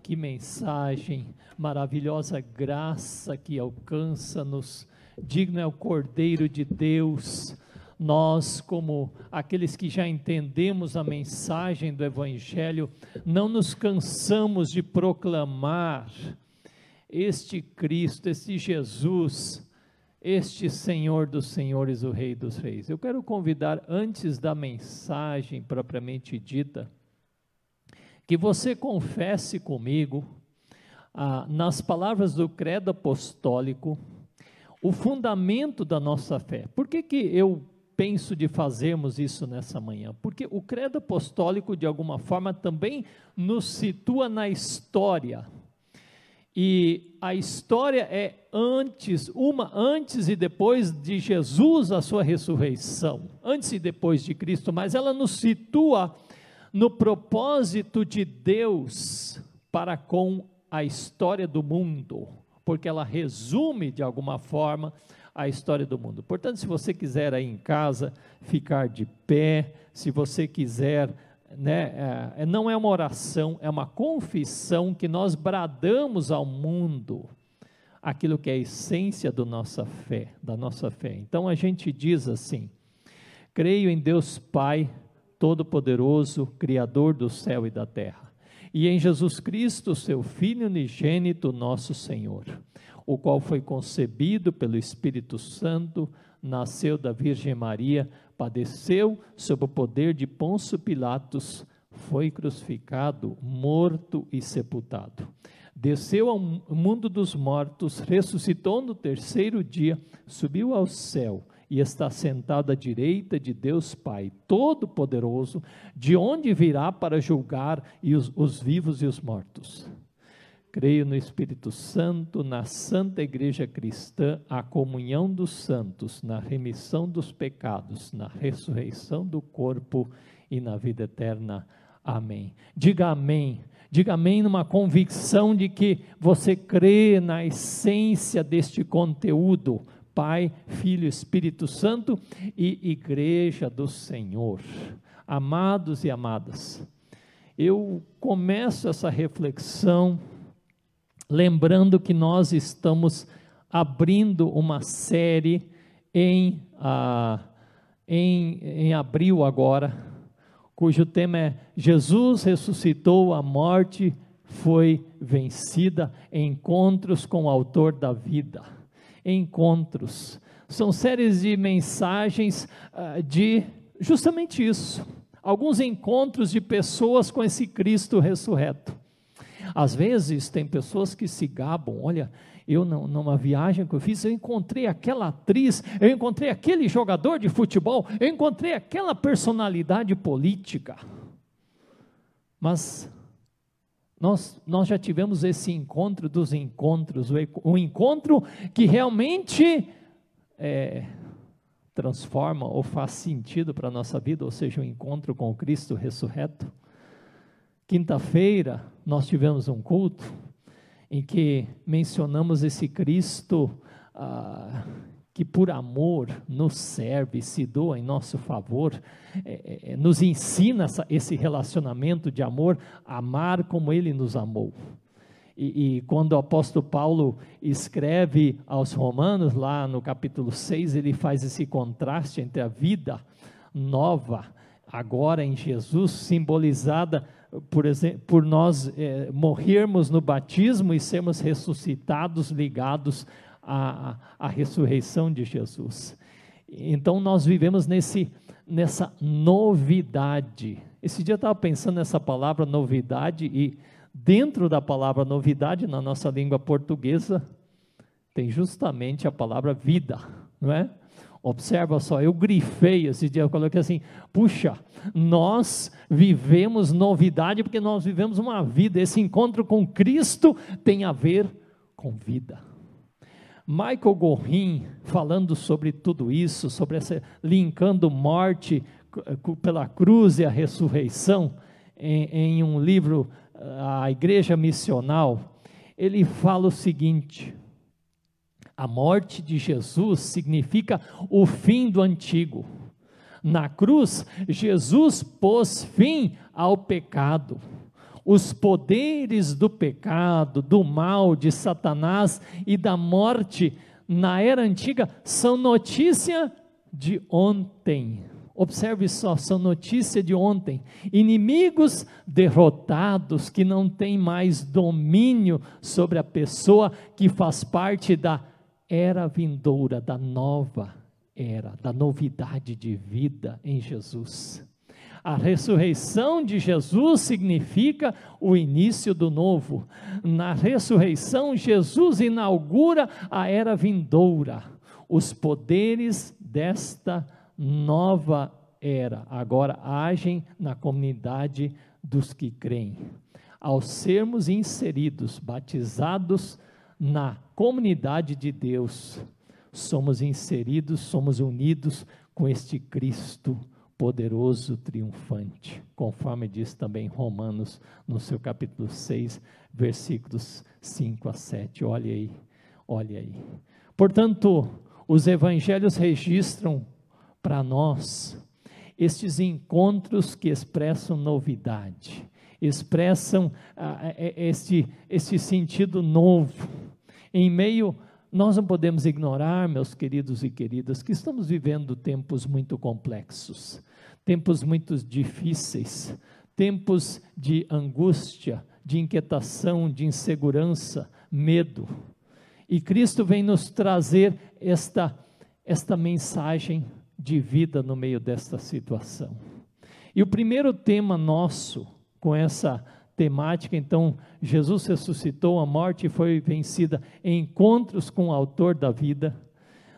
Que mensagem, maravilhosa graça que alcança-nos, digno é o Cordeiro de Deus. Nós, como aqueles que já entendemos a mensagem do Evangelho, não nos cansamos de proclamar este Cristo, este Jesus, este Senhor dos Senhores, o Rei dos Reis. Eu quero convidar, antes da mensagem propriamente dita, que você confesse comigo, ah, nas palavras do credo apostólico, o fundamento da nossa fé. Por que, que eu penso de fazermos isso nessa manhã? Porque o credo apostólico, de alguma forma, também nos situa na história. E a história é antes, uma antes e depois de Jesus, a sua ressurreição, antes e depois de Cristo, mas ela nos situa no propósito de Deus para com a história do mundo, porque ela resume de alguma forma a história do mundo. Portanto, se você quiser aí em casa ficar de pé, se você quiser, né, é, não é uma oração, é uma confissão que nós bradamos ao mundo aquilo que é a essência da nossa fé, da nossa fé. Então a gente diz assim: creio em Deus Pai Todo-Poderoso, Criador do céu e da terra, e em Jesus Cristo, seu Filho unigênito, nosso Senhor, o qual foi concebido pelo Espírito Santo, nasceu da Virgem Maria, padeceu sob o poder de Pôncio Pilatos, foi crucificado, morto e sepultado. Desceu ao mundo dos mortos, ressuscitou no terceiro dia, subiu ao céu e está sentado à direita de Deus Pai Todo-Poderoso, de onde virá para julgar os, os vivos e os mortos. Creio no Espírito Santo, na Santa Igreja Cristã, a comunhão dos santos, na remissão dos pecados, na ressurreição do corpo e na vida eterna. Amém. Diga amém. Diga amém numa convicção de que você crê na essência deste conteúdo Pai, Filho Espírito Santo e Igreja do Senhor. Amados e amadas, eu começo essa reflexão lembrando que nós estamos abrindo uma série em, ah, em, em abril agora, cujo tema é Jesus ressuscitou, a morte foi vencida, encontros com o autor da vida encontros. São séries de mensagens uh, de justamente isso. Alguns encontros de pessoas com esse Cristo ressurreto. Às vezes tem pessoas que se gabam, olha, eu numa viagem que eu fiz, eu encontrei aquela atriz, eu encontrei aquele jogador de futebol, eu encontrei aquela personalidade política. Mas nós, nós já tivemos esse encontro dos encontros, o, encontro que realmente é, transforma ou faz sentido para a nossa vida, ou seja, o encontro com o Cristo ressurreto. Quinta-feira nós tivemos um culto em que mencionamos esse Cristo ah, que por amor nos serve, se doa em nosso favor, é, é, é, nos ensina essa, esse relacionamento de amor, amar como Ele nos amou. E, e, quando o apóstolo Paulo escreve aos Romanos, lá no capítulo 6, ele faz esse contraste entre a vida nova, agora em Jesus, simbolizada por, exemplo, por nós é, morrermos no batismo e sermos ressuscitados, ligados a, a ressurreição de Jesus. Então nós vivemos nesse, nessa novidade. Esse dia eu estava pensando nessa palavra novidade e dentro da palavra novidade na nossa língua portuguesa tem justamente a palavra vida, não é? Observa só, eu grifei esse dia, eu coloquei assim: puxa, nós vivemos novidade porque nós vivemos uma vida. Esse encontro com Cristo tem a ver com vida. Michael Gorin, falando sobre tudo isso, sobre essa, linkando morte pela cruz e a ressurreição, em, em um livro, A Igreja Missional, ele fala o seguinte: a morte de Jesus significa o fim do antigo. Na cruz, Jesus pôs fim ao pecado. Os poderes do pecado, do mal, de Satanás e da morte na era antiga são notícia de ontem. Observe só, são notícia de ontem. Inimigos derrotados que não têm mais domínio sobre a pessoa que faz parte da era vindoura, da nova era, da novidade de vida em Jesus. A ressurreição de Jesus significa o início do novo. Na ressurreição, Jesus inaugura a era vindoura. Os poderes desta nova era agora agem na comunidade dos que creem. Ao sermos inseridos, batizados na comunidade de Deus, somos inseridos, somos unidos com este Cristo poderoso, triunfante, conforme diz também Romanos, no seu capítulo 6, versículos 5 a 7. Olha aí, olha aí. Portanto, os evangelhos registram para nós estes encontros que expressam novidade, expressam ah, este, este sentido novo, em meio nós não podemos ignorar, meus queridos e queridas, que estamos vivendo tempos muito complexos tempos muito difíceis, tempos de angústia, de inquietação, de insegurança, medo. E Cristo vem nos trazer esta, esta mensagem de vida no meio desta situação. E o primeiro tema nosso, com essa temática, então, Jesus ressuscitou, a morte foi vencida em encontros com o Autor da vida.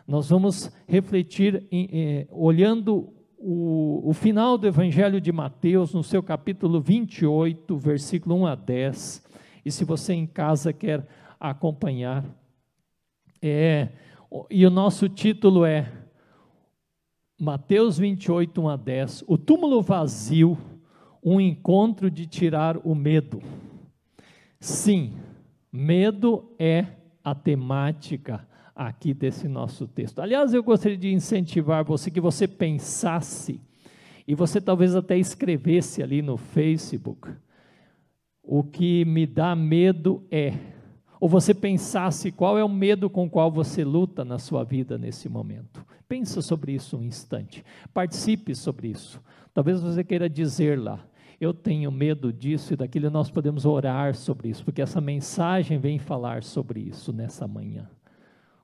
Nós vamos refletir, em, eh, olhando o, o final do Evangelho de Mateus, no seu capítulo 28, versículo 1 a 10. E se você em casa quer acompanhar, é, e o nosso título é Mateus 28, 1 a 10. O túmulo vazio, um encontro de tirar o medo. Sim, medo é a temática aqui desse nosso texto. Aliás, eu gostaria de incentivar você que você pensasse e você talvez até escrevesse ali no Facebook. O que me dá medo é, ou você pensasse qual é o medo com o qual você luta na sua vida nesse momento. Pensa sobre isso um instante. Participe sobre isso. Talvez você queira dizer lá, eu tenho medo disso e daquilo, nós podemos orar sobre isso, porque essa mensagem vem falar sobre isso nessa manhã.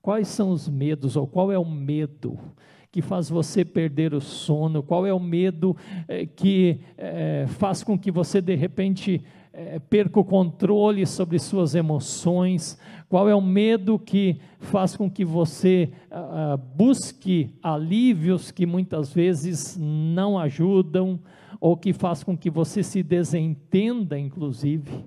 Quais são os medos, ou qual é o medo que faz você perder o sono? Qual é o medo é, que é, faz com que você, de repente, é, perca o controle sobre suas emoções? Qual é o medo que faz com que você ah, busque alívios que muitas vezes não ajudam, ou que faz com que você se desentenda, inclusive?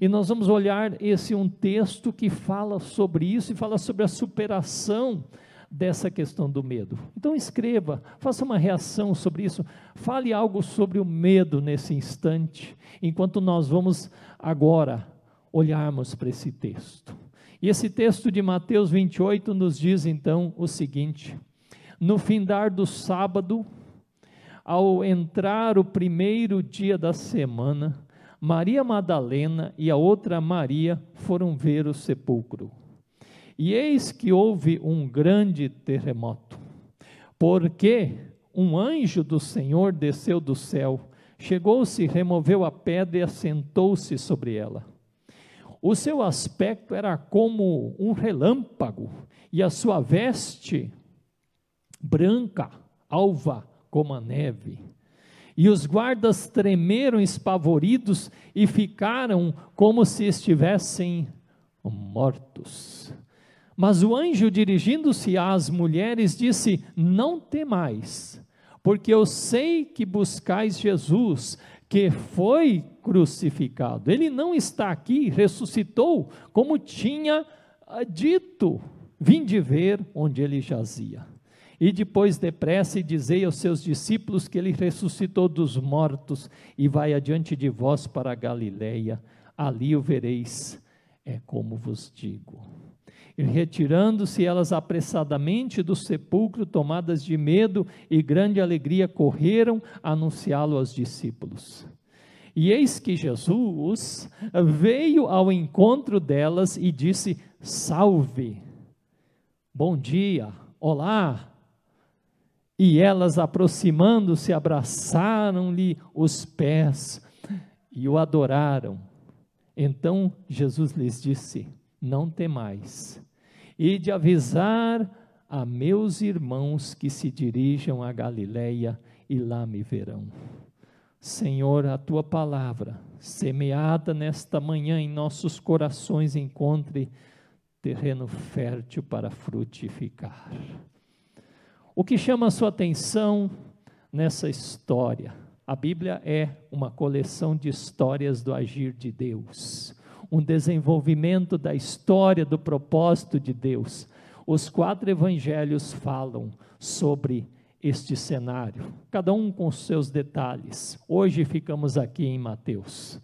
E nós vamos olhar esse um texto que fala sobre isso e fala sobre a superação dessa questão do medo. Então escreva, faça uma reação sobre isso, fale algo sobre o medo nesse instante, enquanto nós vamos agora olharmos para esse texto. E esse texto de Mateus 28 nos diz então o seguinte: No findar do sábado, ao entrar o primeiro dia da semana, Maria Madalena e a outra Maria foram ver o sepulcro. E eis que houve um grande terremoto, porque um anjo do Senhor desceu do céu, chegou-se, removeu a pedra e assentou-se sobre ela. O seu aspecto era como um relâmpago, e a sua veste branca, alva como a neve. E os guardas tremeram espavoridos e ficaram como se estivessem mortos. Mas o anjo, dirigindo-se às mulheres, disse: Não temais, porque eu sei que buscais Jesus, que foi crucificado. Ele não está aqui, ressuscitou, como tinha ah, dito. Vinde ver onde ele jazia. E depois depressa e dizei aos seus discípulos que ele ressuscitou dos mortos e vai adiante de vós para a Galileia, ali o vereis, é como vos digo. E retirando-se elas apressadamente do sepulcro, tomadas de medo e grande alegria, correram anunciá-lo aos discípulos. E eis que Jesus veio ao encontro delas e disse: Salve, bom dia, olá. E elas, aproximando-se, abraçaram-lhe os pés e o adoraram. Então Jesus lhes disse: Não temais, e de avisar a meus irmãos que se dirijam a Galiléia e lá me verão. Senhor, a tua palavra, semeada nesta manhã em nossos corações, encontre terreno fértil para frutificar. O que chama a sua atenção nessa história? A Bíblia é uma coleção de histórias do agir de Deus, um desenvolvimento da história do propósito de Deus. Os quatro evangelhos falam sobre este cenário, cada um com seus detalhes. Hoje ficamos aqui em Mateus.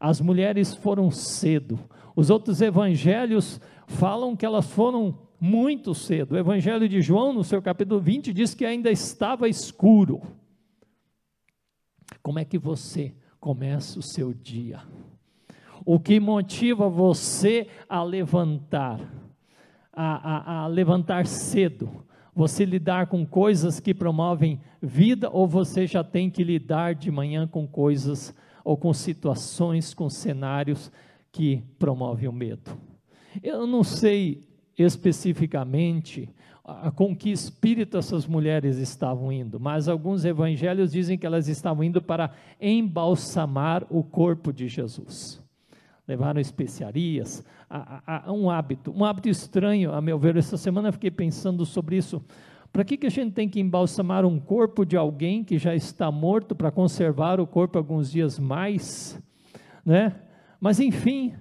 As mulheres foram cedo. Os outros evangelhos falam que elas foram muito cedo. O evangelho de João, no seu capítulo 20, diz que ainda estava escuro. Como é que você começa o seu dia? O que motiva você a levantar? A, a, a levantar cedo? você lidar com coisas que promovem vida ou você já tem que lidar de manhã com coisas ou com situações, com cenários que promovem o medo? Eu não sei especificamente com que espírito essas mulheres estavam indo, mas alguns evangelhos dizem que elas estavam indo para embalsamar o corpo de Jesus levaram especiarias, a, a, a, um hábito, um hábito estranho, a meu ver. Essa semana eu fiquei pensando sobre isso. Para que, que a gente tem que embalsamar um corpo de alguém que já está morto para conservar o corpo alguns dias mais? Né? Mas, enfim,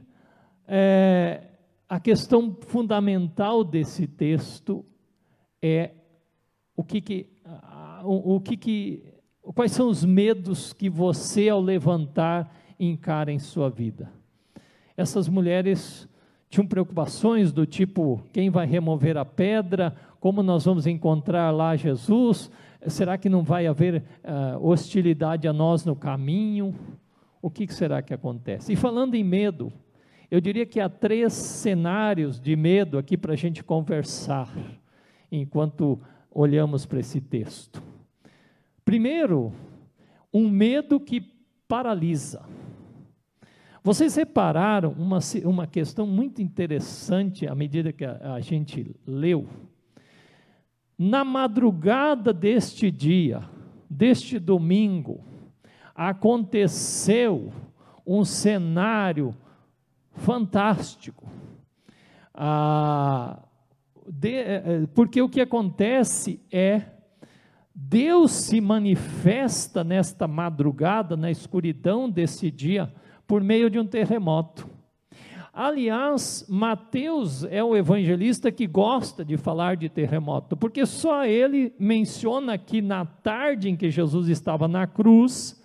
é, a questão fundamental desse texto é o que, que, o, o que, que quais são os medos que você, ao levantar, encara em sua vida essas mulheres tinham preocupações do tipo: quem vai remover a pedra? Como nós vamos encontrar lá Jesus? Será que não vai haver uh, hostilidade a nós no caminho? O que, que será que acontece? E falando em medo, eu diria que há três cenários de medo aqui para a gente conversar, enquanto olhamos para esse texto. Primeiro, um medo que paralisa. Vocês repararam uma, uma questão muito interessante à medida que a, a gente leu? Na madrugada deste dia, deste domingo, aconteceu um cenário fantástico. Ah, de, eh, eh, porque o que acontece é Deus se manifesta nesta madrugada, na escuridão desse dia, por meio de um terremoto. Aliás, Mateus é o evangelista que gosta de falar de terremoto, porque só ele menciona que na tarde em que Jesus estava na cruz,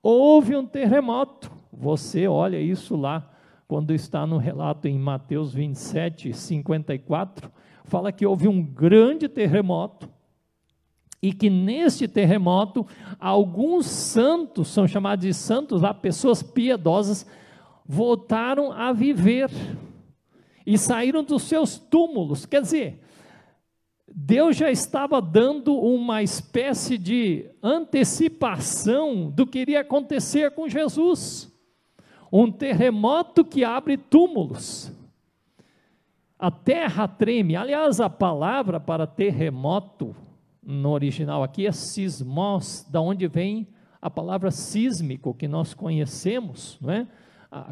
houve um terremoto. Você olha isso lá, quando está no relato em Mateus 27, 54, fala que houve um grande terremoto e que neste terremoto alguns santos, são chamados de santos, há pessoas piedosas, voltaram a viver e saíram dos seus túmulos. Quer dizer, Deus já estava dando uma espécie de antecipação do que iria acontecer com Jesus. Um terremoto que abre túmulos. A terra treme. Aliás, a palavra para terremoto no original aqui é sismos, da onde vem a palavra sísmico que nós conhecemos, não é?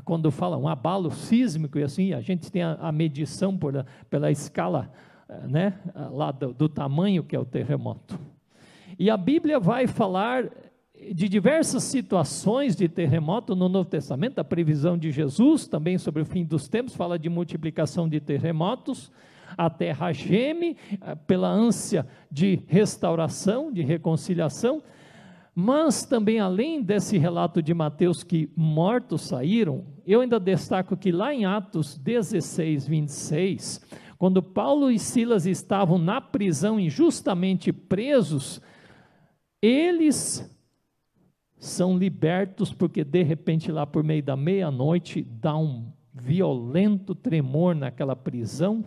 Quando fala um abalo sísmico e assim, a gente tem a, a medição por, pela escala, eh, né, lá do, do tamanho que é o terremoto. E a Bíblia vai falar de diversas situações de terremoto no Novo Testamento, a previsão de Jesus, também sobre o fim dos tempos, fala de multiplicação de terremotos, a terra geme eh, pela ânsia de restauração, de reconciliação, mas também além desse relato de Mateus que mortos saíram, eu ainda destaco que lá em Atos 16, 26, quando Paulo e Silas estavam na prisão injustamente presos, eles são libertos porque de repente lá por meio da meia-noite dá um violento tremor naquela prisão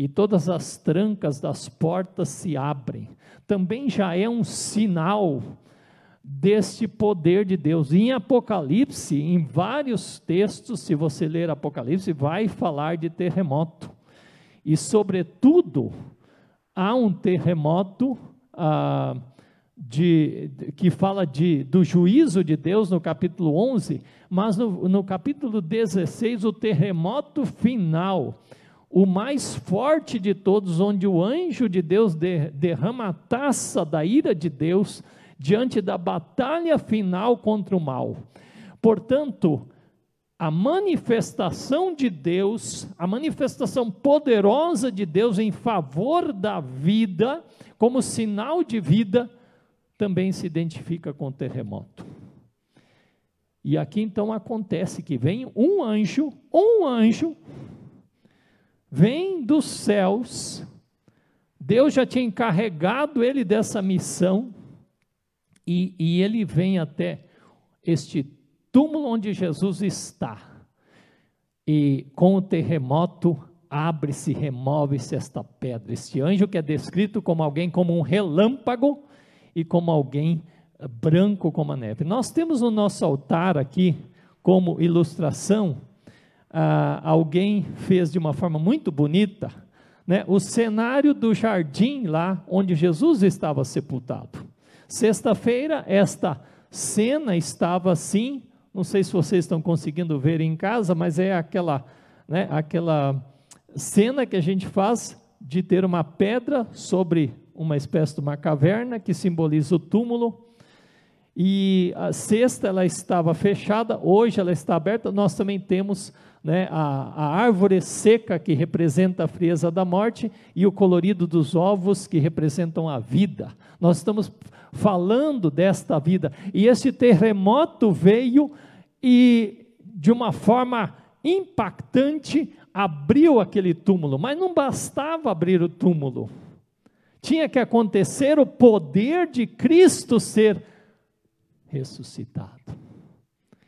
e todas as trancas das portas se abrem. Também já é um sinal deste poder de Deus. Em Apocalipse, em vários textos, se você ler Apocalipse, vai falar de terremoto. E, sobretudo, há um terremoto ah, de, que fala de, do juízo de Deus no capítulo 11, mas no, no capítulo 16, o terremoto final, o mais forte de todos, onde o anjo de Deus de, derrama a taça da ira de Deus diante da batalha final contra o mal. Portanto, a manifestação de Deus, a manifestação poderosa de Deus em favor da vida, como sinal de vida, também se identifica com o terremoto. E aqui então acontece que vem um anjo, um anjo, vem dos céus, Deus já tinha encarregado ele dessa missão, e, e ele vem até este túmulo onde Jesus está. E com o terremoto abre-se, remove-se esta pedra. Este anjo que é descrito como alguém como um relâmpago e como alguém eh, branco como a neve. Nós temos no nosso altar aqui, como ilustração, ah, alguém fez de uma forma muito bonita né, o cenário do jardim lá onde Jesus estava sepultado. Sexta-feira, esta cena estava assim, não sei se vocês estão conseguindo ver em casa, mas é aquela, né, aquela cena que a gente faz de ter uma pedra sobre uma espécie de uma caverna que simboliza o túmulo. E a sexta ela estava fechada, hoje ela está aberta. Nós também temos né, a, a árvore seca que representa a frieza da morte e o colorido dos ovos que representam a vida. Nós estamos falando desta vida. E esse terremoto veio e, de uma forma impactante, abriu aquele túmulo. Mas não bastava abrir o túmulo, tinha que acontecer o poder de Cristo ser ressuscitado.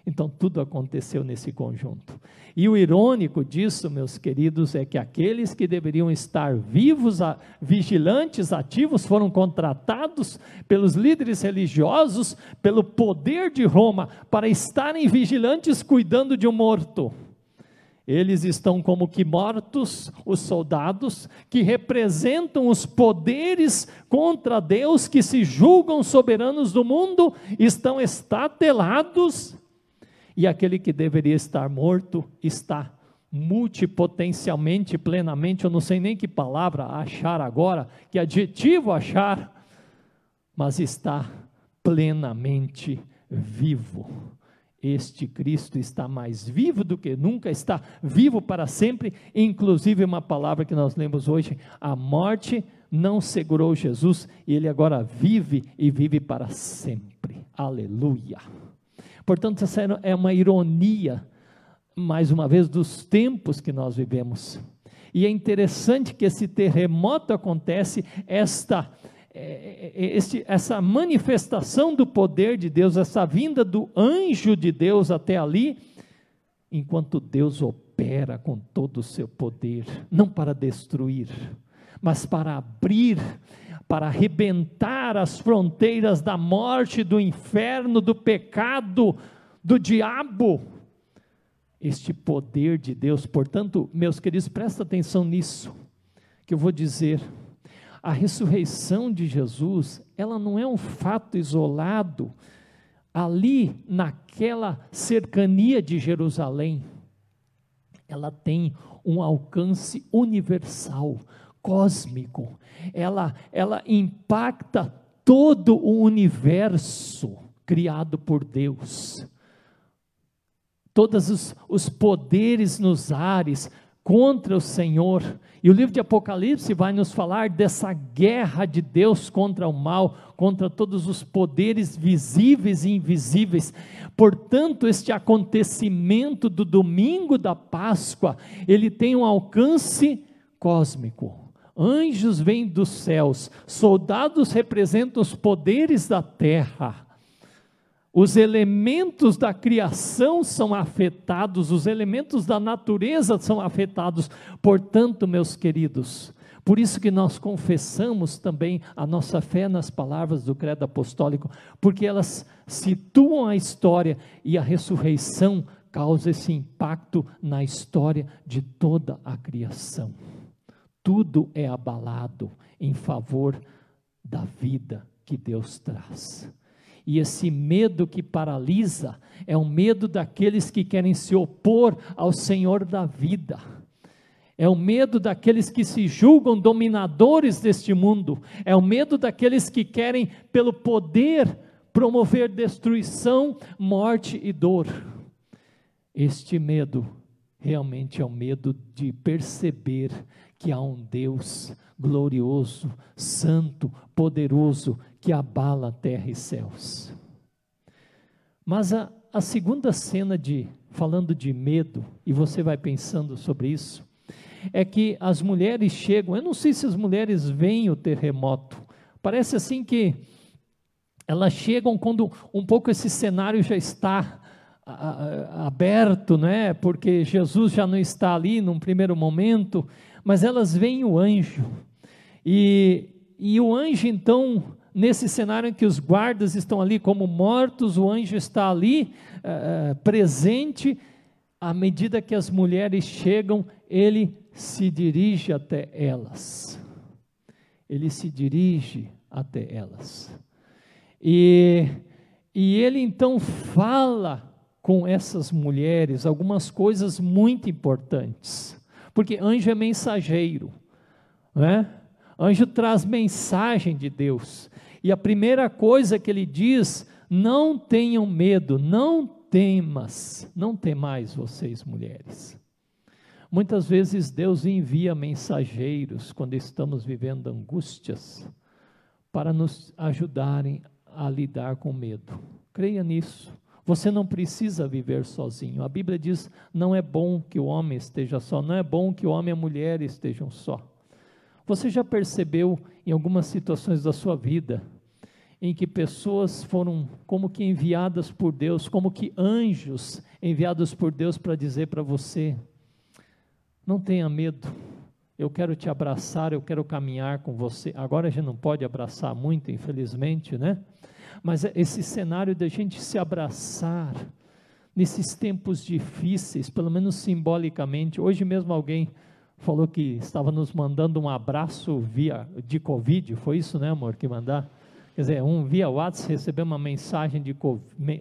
Então, tudo aconteceu nesse conjunto. E o irônico disso, meus queridos, é que aqueles que deveriam estar vivos, vigilantes, ativos, foram contratados pelos líderes religiosos, pelo poder de Roma, para estarem vigilantes cuidando de um morto. Eles estão como que mortos, os soldados, que representam os poderes contra Deus, que se julgam soberanos do mundo, estão estatelados e aquele que deveria estar morto está multipotencialmente, plenamente, eu não sei nem que palavra achar agora, que adjetivo achar, mas está plenamente vivo. Este Cristo está mais vivo do que nunca, está vivo para sempre, inclusive uma palavra que nós lemos hoje: a morte não segurou Jesus, e ele agora vive e vive para sempre. Aleluia. Portanto, essa é uma ironia, mais uma vez, dos tempos que nós vivemos. E é interessante que esse terremoto acontece, esta, é, é, este, essa manifestação do poder de Deus, essa vinda do anjo de Deus até ali, enquanto Deus opera com todo o seu poder, não para destruir, mas para abrir para arrebentar as fronteiras da morte, do inferno, do pecado, do diabo. Este poder de Deus, portanto, meus queridos, presta atenção nisso, que eu vou dizer. A ressurreição de Jesus, ela não é um fato isolado ali naquela cercania de Jerusalém. Ela tem um alcance universal cósmico, ela, ela impacta todo o universo criado por Deus. Todos os, os poderes nos ares contra o Senhor. E o livro de Apocalipse vai nos falar dessa guerra de Deus contra o mal, contra todos os poderes visíveis e invisíveis. Portanto, este acontecimento do domingo da Páscoa, ele tem um alcance cósmico anjos vêm dos céus, soldados representam os poderes da terra. os elementos da criação são afetados, os elementos da natureza são afetados. Portanto, meus queridos, por isso que nós confessamos também a nossa fé nas palavras do credo apostólico, porque elas situam a história e a ressurreição causa esse impacto na história de toda a criação. Tudo é abalado em favor da vida que Deus traz. E esse medo que paralisa é o medo daqueles que querem se opor ao Senhor da vida. É o medo daqueles que se julgam dominadores deste mundo. É o medo daqueles que querem, pelo poder, promover destruição, morte e dor. Este medo realmente é o medo de perceber que há um Deus glorioso, santo, poderoso, que abala terra e céus. Mas a, a segunda cena de falando de medo, e você vai pensando sobre isso, é que as mulheres chegam, eu não sei se as mulheres veem o terremoto, parece assim que elas chegam quando um pouco esse cenário já está aberto, né? porque Jesus já não está ali num primeiro momento, mas elas veem o anjo, e, e o anjo então nesse cenário em que os guardas estão ali como mortos, o anjo está ali uh, presente. À medida que as mulheres chegam, ele se dirige até elas. Ele se dirige até elas. E, e ele então fala com essas mulheres algumas coisas muito importantes. Porque anjo é mensageiro, né? Anjo traz mensagem de Deus. E a primeira coisa que ele diz: não tenham medo, não temas, não temais vocês mulheres. Muitas vezes Deus envia mensageiros quando estamos vivendo angústias para nos ajudarem a lidar com medo. Creia nisso. Você não precisa viver sozinho. A Bíblia diz: não é bom que o homem esteja só, não é bom que o homem e a mulher estejam só. Você já percebeu em algumas situações da sua vida em que pessoas foram como que enviadas por Deus, como que anjos enviados por Deus para dizer para você: não tenha medo, eu quero te abraçar, eu quero caminhar com você. Agora a gente não pode abraçar muito, infelizmente, né? Mas esse cenário da gente se abraçar nesses tempos difíceis, pelo menos simbolicamente. Hoje mesmo alguém falou que estava nos mandando um abraço via de Covid, foi isso, né, amor, que mandar? Quer dizer, um via WhatsApp recebeu uma mensagem de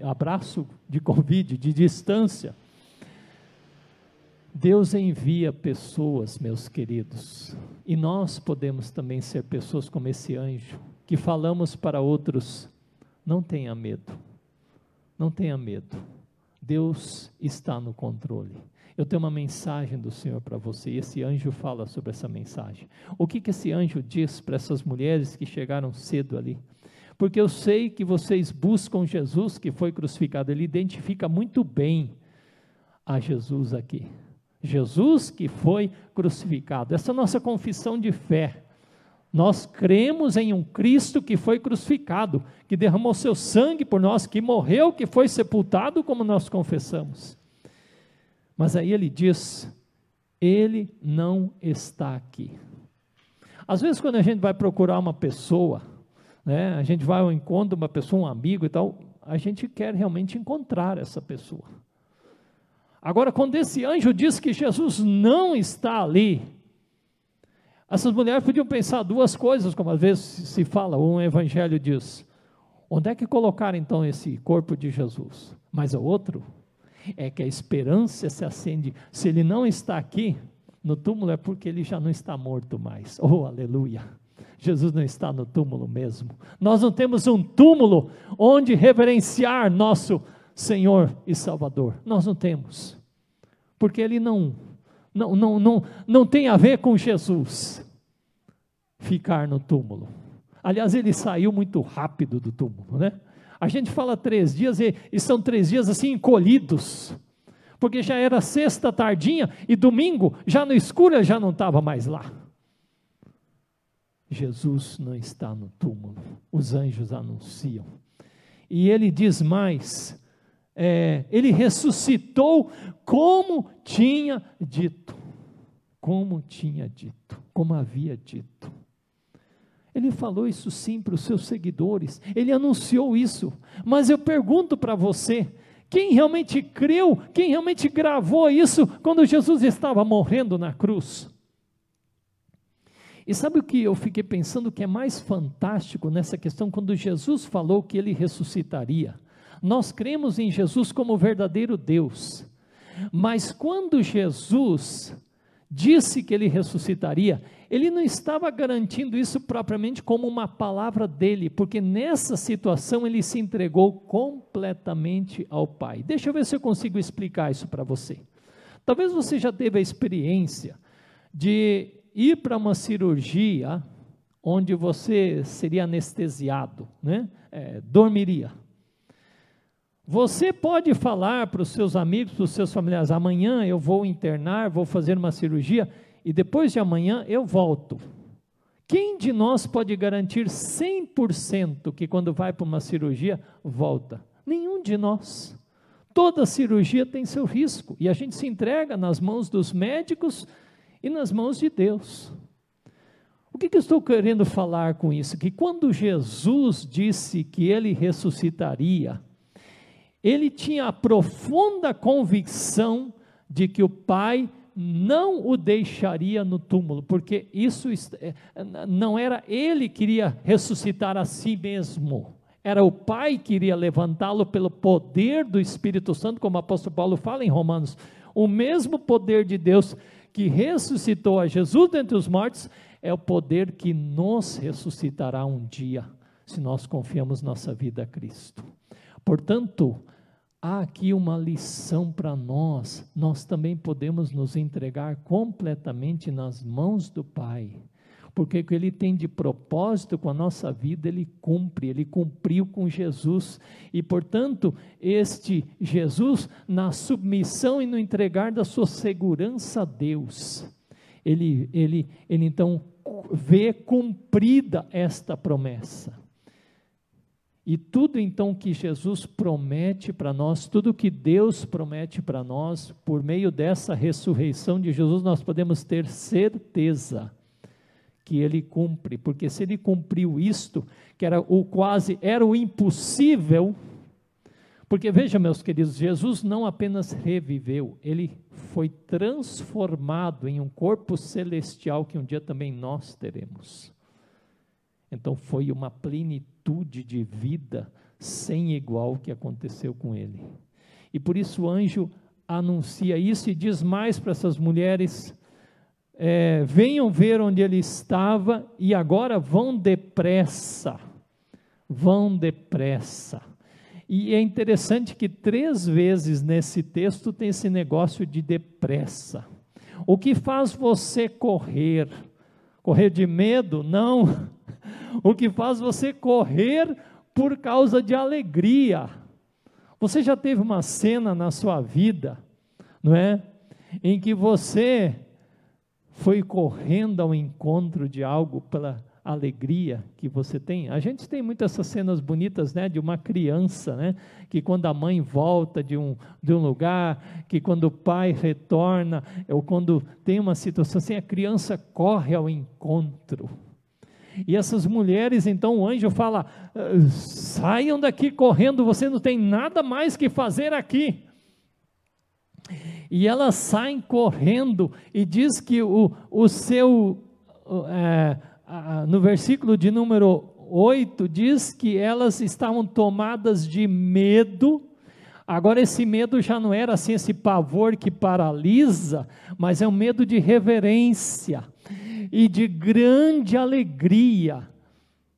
abraço de Covid, de distância. Deus envia pessoas, meus queridos, e nós podemos também ser pessoas como esse anjo, que falamos para outros: não tenha medo, não tenha medo, Deus está no controle. Eu tenho uma mensagem do Senhor para você, e esse anjo fala sobre essa mensagem. O que, que esse anjo diz para essas mulheres que chegaram cedo ali? Porque eu sei que vocês buscam Jesus que foi crucificado, ele identifica muito bem a Jesus aqui. Jesus que foi crucificado. Essa é a nossa confissão de fé. Nós cremos em um Cristo que foi crucificado, que derramou seu sangue por nós, que morreu, que foi sepultado, como nós confessamos. Mas aí ele diz: Ele não está aqui. Às vezes, quando a gente vai procurar uma pessoa, né, a gente vai ao encontro de uma pessoa, um amigo e tal, a gente quer realmente encontrar essa pessoa. Agora, quando esse anjo diz que Jesus não está ali, essas mulheres podiam pensar duas coisas, como às vezes se fala, um evangelho diz: onde é que colocar então esse corpo de Jesus? Mas o outro é que a esperança se acende. Se ele não está aqui no túmulo, é porque ele já não está morto mais. Oh, aleluia! Jesus não está no túmulo mesmo. Nós não temos um túmulo onde reverenciar nosso Senhor e Salvador. Nós não temos. Porque ele não não não não não tem a ver com Jesus ficar no túmulo. Aliás, ele saiu muito rápido do túmulo, né? A gente fala três dias e, e são três dias assim encolhidos, porque já era sexta tardinha e domingo, já no escuro, já não estava mais lá. Jesus não está no túmulo, os anjos anunciam. E ele diz mais: é, ele ressuscitou como tinha dito. Como tinha dito, como havia dito. Ele falou isso sim para os seus seguidores, ele anunciou isso. Mas eu pergunto para você: quem realmente creu, quem realmente gravou isso quando Jesus estava morrendo na cruz? E sabe o que eu fiquei pensando que é mais fantástico nessa questão quando Jesus falou que ele ressuscitaria? Nós cremos em Jesus como verdadeiro Deus, mas quando Jesus disse que ele ressuscitaria, ele não estava garantindo isso propriamente como uma palavra dele, porque nessa situação ele se entregou completamente ao Pai. Deixa eu ver se eu consigo explicar isso para você. Talvez você já teve a experiência de ir para uma cirurgia onde você seria anestesiado, né? É, dormiria. Você pode falar para os seus amigos, para os seus familiares: amanhã eu vou internar, vou fazer uma cirurgia e depois de amanhã eu volto. Quem de nós pode garantir 100% que quando vai para uma cirurgia volta? Nenhum de nós. Toda cirurgia tem seu risco e a gente se entrega nas mãos dos médicos e nas mãos de Deus. O que, que eu estou querendo falar com isso? Que quando Jesus disse que ele ressuscitaria, ele tinha a profunda convicção de que o Pai não o deixaria no túmulo, porque isso é, não era ele que iria ressuscitar a si mesmo, era o Pai que iria levantá-lo pelo poder do Espírito Santo, como o apóstolo Paulo fala em Romanos. O mesmo poder de Deus que ressuscitou a Jesus dentre os mortos é o poder que nos ressuscitará um dia, se nós confiamos nossa vida a Cristo. Portanto, há aqui uma lição para nós. Nós também podemos nos entregar completamente nas mãos do Pai. Porque o que ele tem de propósito com a nossa vida, ele cumpre, ele cumpriu com Jesus. E, portanto, este Jesus, na submissão e no entregar da sua segurança a Deus, ele, ele, ele então vê cumprida esta promessa. E tudo então que Jesus promete para nós, tudo que Deus promete para nós, por meio dessa ressurreição de Jesus, nós podemos ter certeza que ele cumpre, porque se ele cumpriu isto, que era o quase, era o impossível, porque veja, meus queridos, Jesus não apenas reviveu, ele foi transformado em um corpo celestial que um dia também nós teremos. Então foi uma plenitude de vida sem igual que aconteceu com ele. E por isso o anjo anuncia isso e diz mais para essas mulheres: é, venham ver onde ele estava e agora vão depressa. Vão depressa. E é interessante que três vezes nesse texto tem esse negócio de depressa. O que faz você correr? Correr de medo? Não o que faz você correr por causa de alegria. Você já teve uma cena na sua vida, não é? Em que você foi correndo ao encontro de algo pela alegria que você tem. A gente tem muitas essas cenas bonitas, né, de uma criança, né, que quando a mãe volta de um, de um lugar, que quando o pai retorna, ou quando tem uma situação assim, a criança corre ao encontro. E essas mulheres, então o anjo fala: ah, saiam daqui correndo, você não tem nada mais que fazer aqui. E elas saem correndo, e diz que o, o seu, é, no versículo de número 8, diz que elas estavam tomadas de medo. Agora, esse medo já não era assim, esse pavor que paralisa, mas é um medo de reverência e de grande alegria.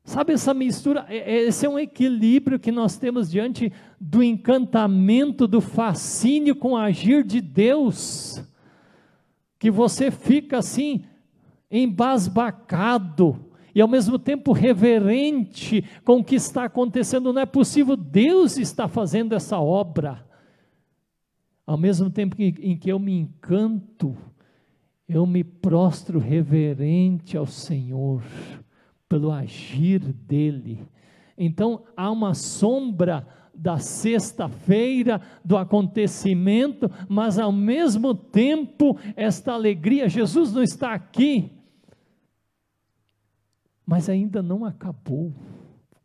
Sabe essa mistura? É, é, esse é um equilíbrio que nós temos diante do encantamento, do fascínio com o agir de Deus, que você fica assim, embasbacado, e ao mesmo tempo reverente com o que está acontecendo. Não é possível, Deus está fazendo essa obra. Ao mesmo tempo em que eu me encanto, eu me prostro reverente ao Senhor pelo agir dele, Então há uma sombra da sexta-feira, do acontecimento, mas ao mesmo tempo, esta alegria, Jesus não está aqui, mas ainda não acabou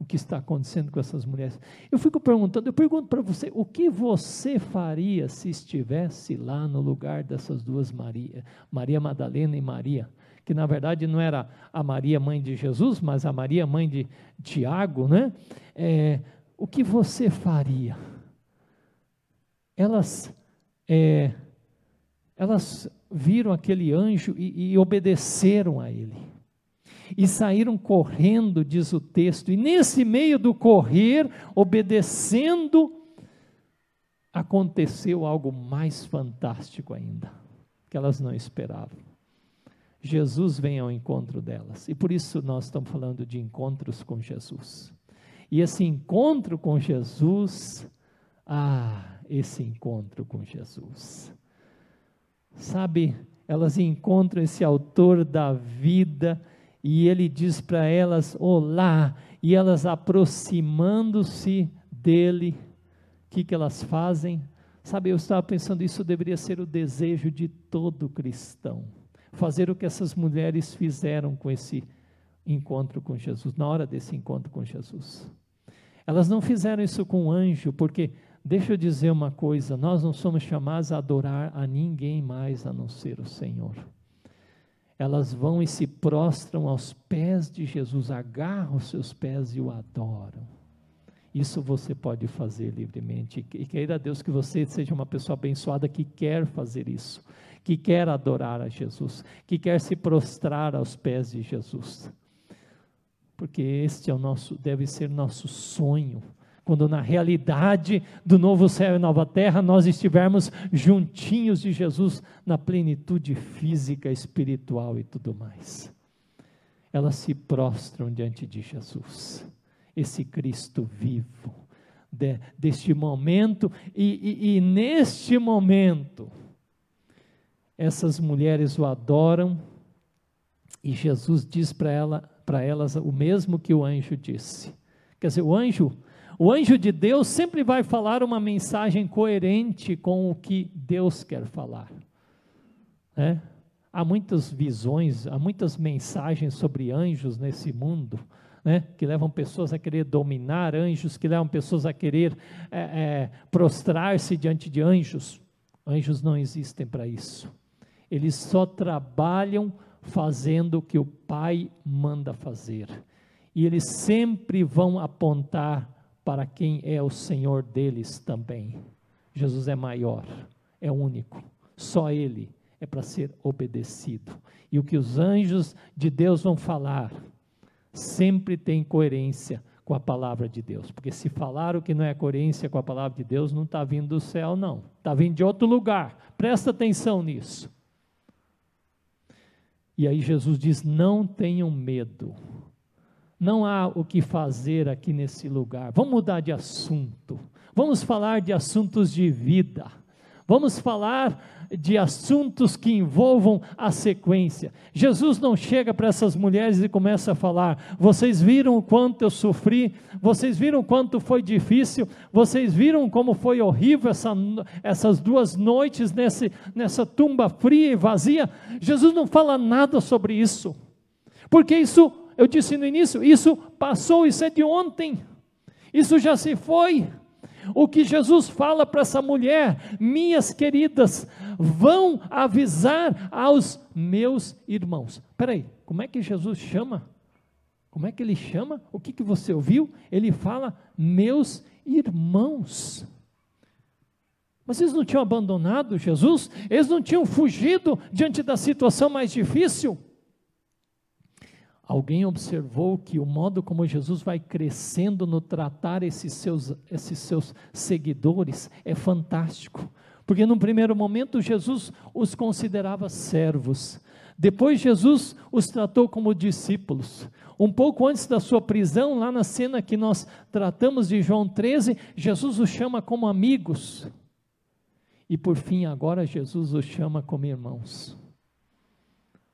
que está acontecendo com essas mulheres. Eu fico perguntando, eu pergunto para você, o que você faria se estivesse lá no lugar dessas duas Maria, Maria Madalena e Maria? que na verdade não era a Maria mãe de Jesus, mas a Maria mãe de Tiago, né? É, o que você faria? Elas, é, elas viram aquele anjo e, e obedeceram a ele. E saíram correndo, diz o texto, e nesse meio do correr, obedecendo, aconteceu algo mais fantástico ainda, que elas não esperavam. Jesus vem ao encontro delas. E por isso nós estamos falando de encontros com Jesus. E esse encontro com Jesus, ah, esse encontro com Jesus. Sabe, elas encontram esse autor da vida e ele diz para elas: Olá, e elas aproximando-se dele, o que, que elas fazem? Sabe, eu estava pensando, isso deveria ser o desejo de todo cristão fazer o que essas mulheres fizeram com esse encontro com Jesus, na hora desse encontro com Jesus. Elas não fizeram isso com o anjo, porque, deixa eu dizer uma coisa, nós não somos chamados a adorar a ninguém mais a não ser o Senhor. Elas vão e se prostram aos pés de Jesus, agarram os seus pés e o adoram. Isso você pode fazer livremente. E queira Deus que você seja uma pessoa abençoada que quer fazer isso que quer adorar a Jesus, que quer se prostrar aos pés de Jesus. Porque este é o nosso, deve ser nosso sonho, quando na realidade do novo céu e nova terra nós estivermos juntinhos de Jesus na plenitude física, espiritual e tudo mais. Elas se prostram diante de Jesus, esse Cristo vivo, de, deste momento, e, e, e neste momento, essas mulheres o adoram e Jesus diz para ela, para elas o mesmo que o anjo disse. Quer dizer, o anjo, o anjo de Deus sempre vai falar uma mensagem coerente com o que Deus quer falar. Né? Há muitas visões, há muitas mensagens sobre anjos nesse mundo. Né, que levam pessoas a querer dominar anjos, que levam pessoas a querer é, é, prostrar-se diante de anjos. Anjos não existem para isso. Eles só trabalham fazendo o que o Pai manda fazer. E eles sempre vão apontar para quem é o Senhor deles também. Jesus é maior, é único, só Ele é para ser obedecido. E o que os anjos de Deus vão falar sempre tem coerência com a palavra de Deus. Porque se falar o que não é coerência com a palavra de Deus, não está vindo do céu, não. Está vindo de outro lugar. Presta atenção nisso. E aí Jesus diz: não tenham medo. Não há o que fazer aqui nesse lugar. Vamos mudar de assunto. Vamos falar de assuntos de vida. Vamos falar de assuntos que envolvam a sequência. Jesus não chega para essas mulheres e começa a falar: vocês viram o quanto eu sofri, vocês viram o quanto foi difícil, vocês viram como foi horrível essa, essas duas noites nesse, nessa tumba fria e vazia. Jesus não fala nada sobre isso, porque isso, eu disse no início, isso passou, isso é de ontem, isso já se foi. O que Jesus fala para essa mulher, minhas queridas, vão avisar aos meus irmãos. Espera aí, como é que Jesus chama? Como é que ele chama? O que, que você ouviu? Ele fala, meus irmãos. Mas eles não tinham abandonado Jesus? Eles não tinham fugido diante da situação mais difícil? Alguém observou que o modo como Jesus vai crescendo no tratar esses seus, esses seus seguidores é fantástico. Porque num primeiro momento Jesus os considerava servos. Depois Jesus os tratou como discípulos. Um pouco antes da sua prisão, lá na cena que nós tratamos de João 13, Jesus os chama como amigos. E por fim, agora Jesus os chama como irmãos.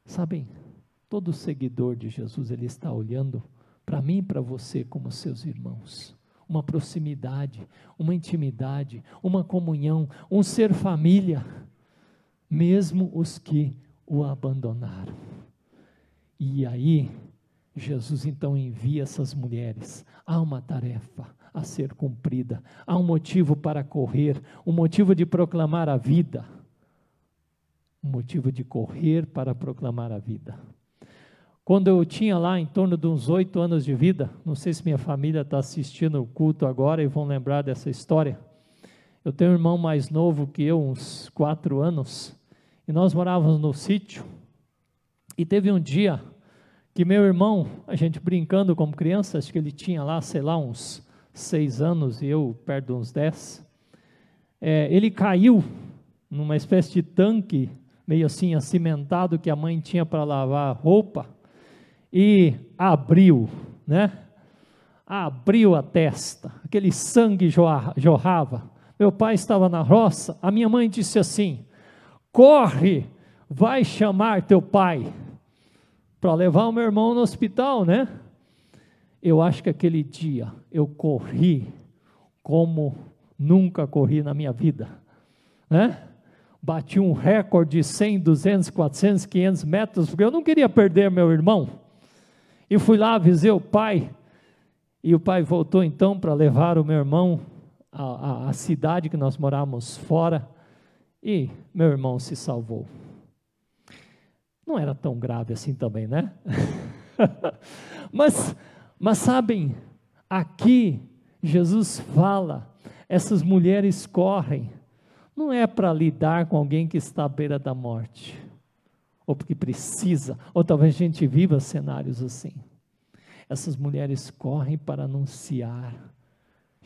Sabem, Todo seguidor de Jesus, ele está olhando para mim e para você, como seus irmãos. Uma proximidade, uma intimidade, uma comunhão, um ser família, mesmo os que o abandonaram. E aí, Jesus então envia essas mulheres. Há uma tarefa a ser cumprida, há um motivo para correr, um motivo de proclamar a vida. Um motivo de correr para proclamar a vida. Quando eu tinha lá em torno de uns oito anos de vida, não sei se minha família está assistindo o culto agora e vão lembrar dessa história. Eu tenho um irmão mais novo que eu, uns quatro anos, e nós morávamos no sítio. E teve um dia que meu irmão, a gente brincando como criança, acho que ele tinha lá, sei lá, uns seis anos e eu perto de uns dez, é, ele caiu numa espécie de tanque, meio assim acimentado, que a mãe tinha para lavar roupa e abriu, né? Abriu a testa, aquele sangue jorrava. Meu pai estava na roça, a minha mãe disse assim: corre, vai chamar teu pai para levar o meu irmão no hospital, né? Eu acho que aquele dia eu corri como nunca corri na minha vida, né? Bati um recorde de 100, 200, 400, 500 metros, porque eu não queria perder meu irmão. E fui lá, avisei o pai, e o pai voltou então para levar o meu irmão à, à, à cidade que nós morávamos fora, e meu irmão se salvou. Não era tão grave assim também, né? mas, mas sabem, aqui Jesus fala, essas mulheres correm, não é para lidar com alguém que está à beira da morte ou porque precisa, ou talvez a gente viva cenários assim. Essas mulheres correm para anunciar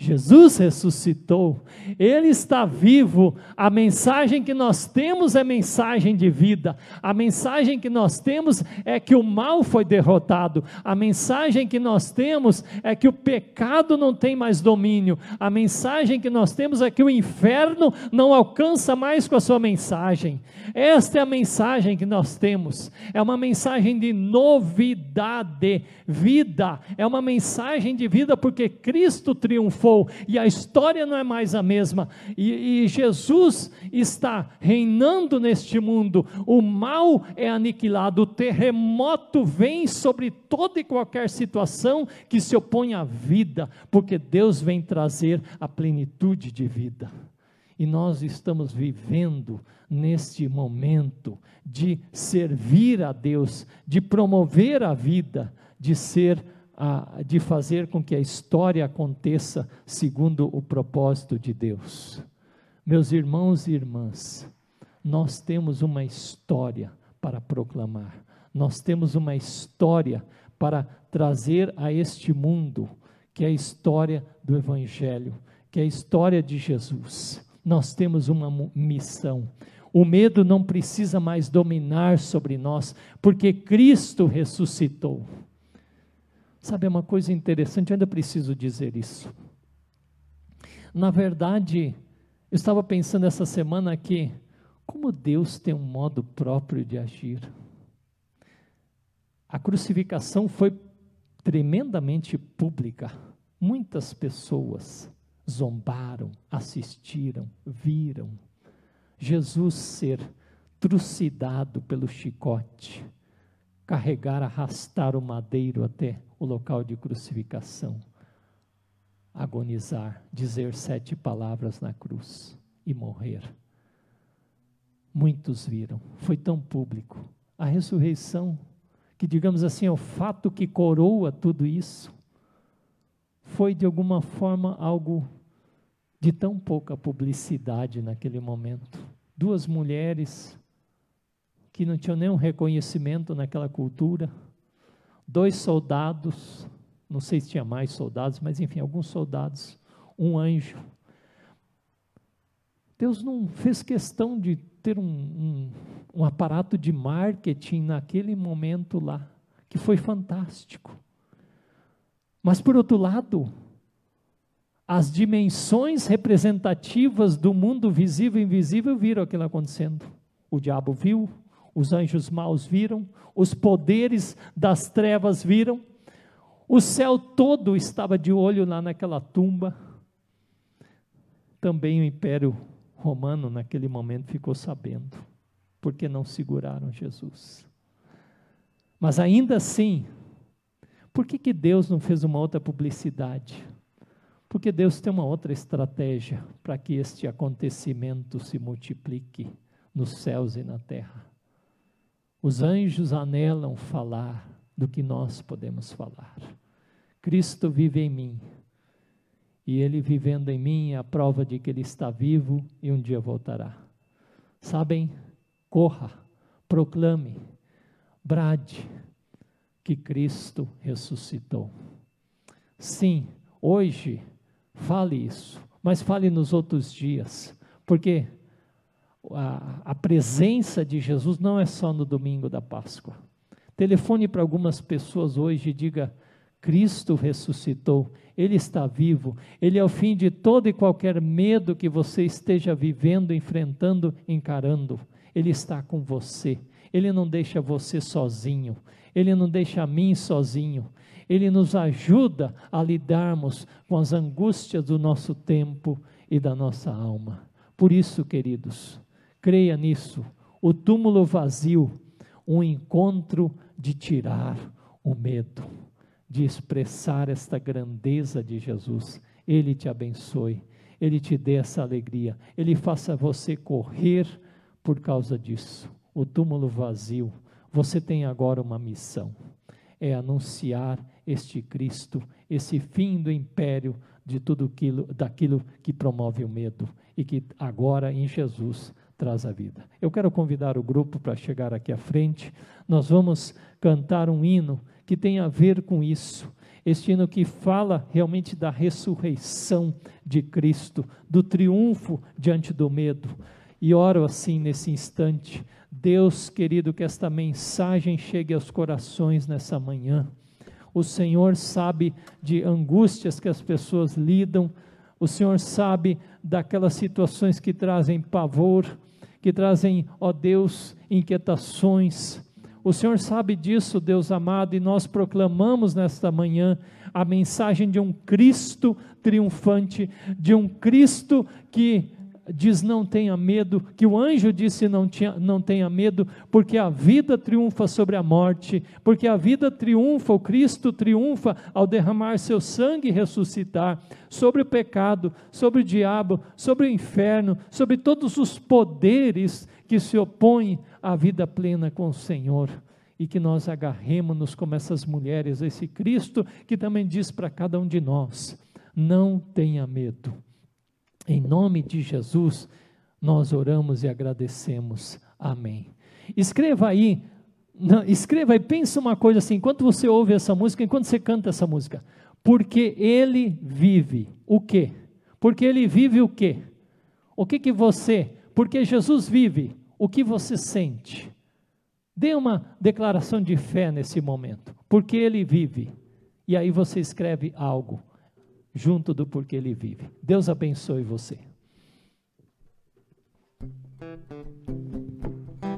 Jesus ressuscitou, Ele está vivo. A mensagem que nós temos é mensagem de vida. A mensagem que nós temos é que o mal foi derrotado. A mensagem que nós temos é que o pecado não tem mais domínio. A mensagem que nós temos é que o inferno não alcança mais com a sua mensagem. Esta é a mensagem que nós temos. É uma mensagem de novidade, vida. É uma mensagem de vida porque Cristo triunfou e a história não é mais a mesma. E, e Jesus está reinando neste mundo, o mal é aniquilado, o terremoto vem sobre toda e qualquer situação que se opõe à vida, porque Deus vem trazer a plenitude de vida. E nós estamos vivendo neste momento de servir a Deus, de promover a vida, de ser de fazer com que a história aconteça segundo o propósito de Deus. Meus irmãos e irmãs, nós temos uma história para proclamar, nós temos uma história para trazer a este mundo, que é a história do Evangelho, que é a história de Jesus. Nós temos uma missão. O medo não precisa mais dominar sobre nós, porque Cristo ressuscitou. Sabe, é uma coisa interessante, eu ainda preciso dizer isso. Na verdade, eu estava pensando essa semana que, como Deus tem um modo próprio de agir. A crucificação foi tremendamente pública. Muitas pessoas zombaram, assistiram, viram Jesus ser trucidado pelo chicote, carregar, arrastar o madeiro até o local de crucificação, agonizar, dizer sete palavras na cruz e morrer. Muitos viram, foi tão público. A ressurreição, que digamos assim é o fato que coroa tudo isso, foi de alguma forma algo de tão pouca publicidade naquele momento. Duas mulheres que não tinham nenhum reconhecimento naquela cultura, dois soldados, não sei se tinha mais soldados, mas enfim, alguns soldados, um anjo. Deus não fez questão de ter um, um, um aparato de marketing naquele momento lá, que foi fantástico. Mas, por outro lado, as dimensões representativas do mundo visível e invisível viram aquilo acontecendo. O diabo viu, os anjos maus viram, os poderes das trevas viram, O céu todo estava de olho lá naquela tumba. Também o Império Romano, naquele momento, ficou sabendo, porque não seguraram Jesus. Mas ainda assim, por que, que Deus não fez uma outra publicidade? Porque Deus tem uma outra estratégia para que este acontecimento se multiplique nos céus e na terra. Os anjos anelam falar do que nós podemos falar. Cristo vive em mim. E Ele vivendo em mim é a prova de que Ele está vivo e um dia voltará. Sabem? Corra, proclame, brade que Cristo ressuscitou. Sim, hoje, fale isso, mas fale nos outros dias, porque a, a presença de Jesus não é só no domingo da Páscoa. Telefone para algumas pessoas hoje e diga: Cristo ressuscitou, Ele está vivo, Ele é o fim de todo e qualquer medo que você esteja vivendo, enfrentando, encarando. Ele está com você, Ele não deixa você sozinho, Ele não deixa a mim sozinho, Ele nos ajuda a lidarmos com as angústias do nosso tempo e da nossa alma. Por isso, queridos, creia nisso, o túmulo vazio, um encontro de tirar o medo de expressar esta grandeza de Jesus. Ele te abençoe, Ele te dê essa alegria, Ele faça você correr por causa disso. O túmulo vazio, você tem agora uma missão: é anunciar este Cristo, esse fim do império de tudo aquilo, daquilo que promove o medo e que agora em Jesus traz a vida. Eu quero convidar o grupo para chegar aqui à frente. Nós vamos cantar um hino que tem a ver com isso. Este hino que fala realmente da ressurreição de Cristo, do triunfo diante do medo. E oro assim nesse instante, Deus querido, que esta mensagem chegue aos corações nessa manhã. O Senhor sabe de angústias que as pessoas lidam, o Senhor sabe daquelas situações que trazem pavor, que trazem, ó Deus, inquietações, o Senhor sabe disso, Deus amado, e nós proclamamos nesta manhã a mensagem de um Cristo triunfante, de um Cristo que diz não tenha medo, que o anjo disse não, tinha, não tenha medo, porque a vida triunfa sobre a morte, porque a vida triunfa, o Cristo triunfa ao derramar seu sangue e ressuscitar sobre o pecado, sobre o diabo, sobre o inferno, sobre todos os poderes que se opõem à vida plena com o Senhor. E que nós agarremos-nos como essas mulheres, esse Cristo que também diz para cada um de nós: não tenha medo em nome de Jesus, nós oramos e agradecemos. Amém. Escreva aí, não, escreva e pensa uma coisa assim, enquanto você ouve essa música, enquanto você canta essa música, porque ele vive o quê? Porque ele vive o quê? O que que você, porque Jesus vive, o que você sente? Dê uma declaração de fé nesse momento, porque ele vive. E aí você escreve algo junto do porquê ele vive. Deus abençoe você.